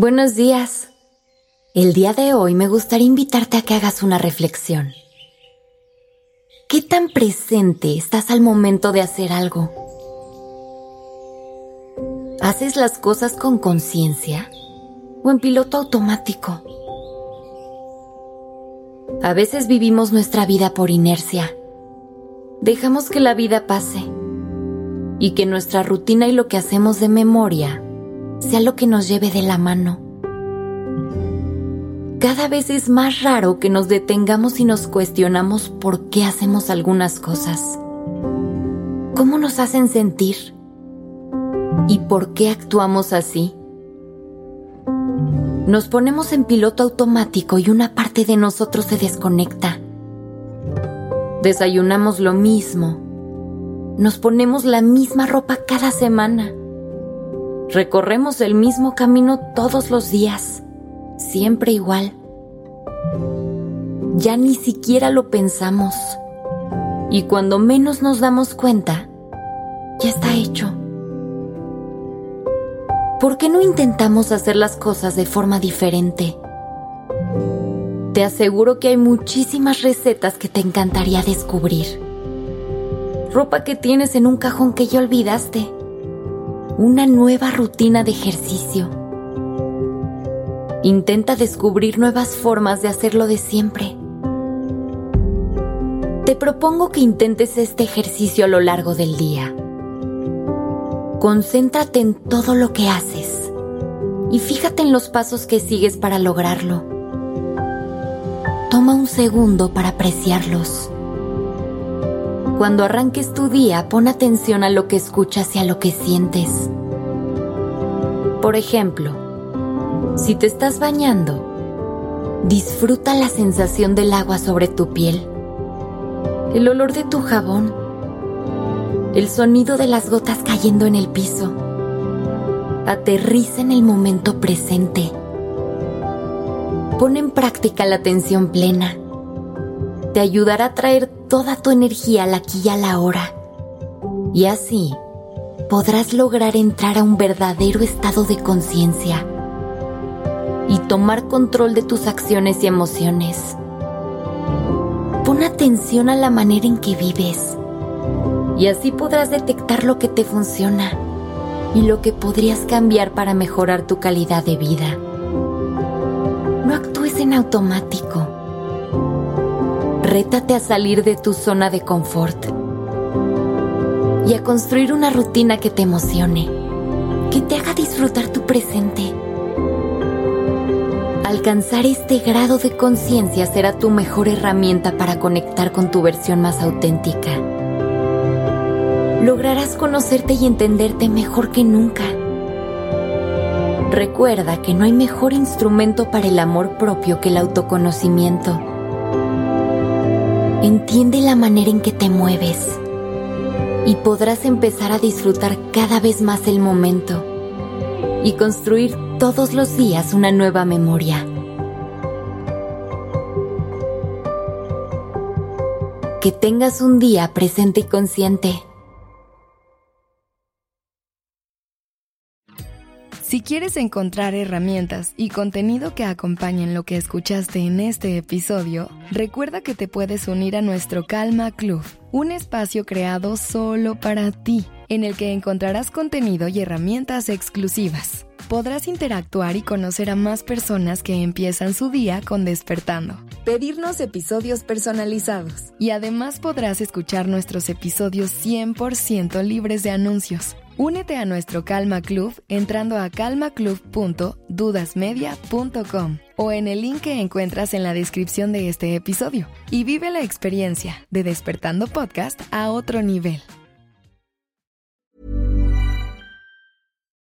Buenos días. El día de hoy me gustaría invitarte a que hagas una reflexión. ¿Qué tan presente estás al momento de hacer algo? ¿Haces las cosas con conciencia o en piloto automático? A veces vivimos nuestra vida por inercia. Dejamos que la vida pase y que nuestra rutina y lo que hacemos de memoria sea lo que nos lleve de la mano. Cada vez es más raro que nos detengamos y nos cuestionamos por qué hacemos algunas cosas. ¿Cómo nos hacen sentir? ¿Y por qué actuamos así? Nos ponemos en piloto automático y una parte de nosotros se desconecta. Desayunamos lo mismo. Nos ponemos la misma ropa cada semana Recorremos el mismo camino todos los días, siempre igual. Ya ni siquiera lo pensamos. Y cuando menos nos damos cuenta, ya está hecho. ¿Por qué no intentamos hacer las cosas de forma diferente? Te aseguro que hay muchísimas recetas que te encantaría descubrir. Ropa que tienes en un cajón que ya olvidaste una nueva rutina de ejercicio. Intenta descubrir nuevas formas de hacerlo de siempre. Te propongo que intentes este ejercicio a lo largo del día. Concéntrate en todo lo que haces y fíjate en los pasos que sigues para lograrlo. Toma un segundo para apreciarlos. Cuando arranques tu día, pon atención a lo que escuchas y a lo que sientes. Por ejemplo, si te estás bañando, disfruta la sensación del agua sobre tu piel, el olor de tu jabón, el sonido de las gotas cayendo en el piso. Aterriza en el momento presente. Pon en práctica la atención plena. Te ayudará a traer toda tu energía al aquí y a la hora. Y así podrás lograr entrar a un verdadero estado de conciencia y tomar control de tus acciones y emociones. Pon atención a la manera en que vives y así podrás detectar lo que te funciona y lo que podrías cambiar para mejorar tu calidad de vida. No actúes en automático Rétate a salir de tu zona de confort y a construir una rutina que te emocione, que te haga disfrutar tu presente. Alcanzar este grado de conciencia será tu mejor herramienta para conectar con tu versión más auténtica. Lograrás conocerte y entenderte mejor que nunca. Recuerda que no hay mejor instrumento para el amor propio que el autoconocimiento. Entiende la manera en que te mueves y podrás empezar a disfrutar cada vez más el momento y construir todos los días una nueva memoria. Que tengas un día presente y consciente. Si quieres encontrar herramientas y contenido que acompañen lo que escuchaste en este episodio, recuerda que te puedes unir a nuestro Calma Club, un espacio creado solo para ti, en el que encontrarás contenido y herramientas exclusivas. Podrás interactuar y conocer a más personas que empiezan su día con despertando, pedirnos episodios personalizados y además podrás escuchar nuestros episodios 100% libres de anuncios. Únete a nuestro Calma Club entrando a calmaclub.dudasmedia.com o en el link que encuentras en la descripción de este episodio y vive la experiencia de Despertando Podcast a otro nivel.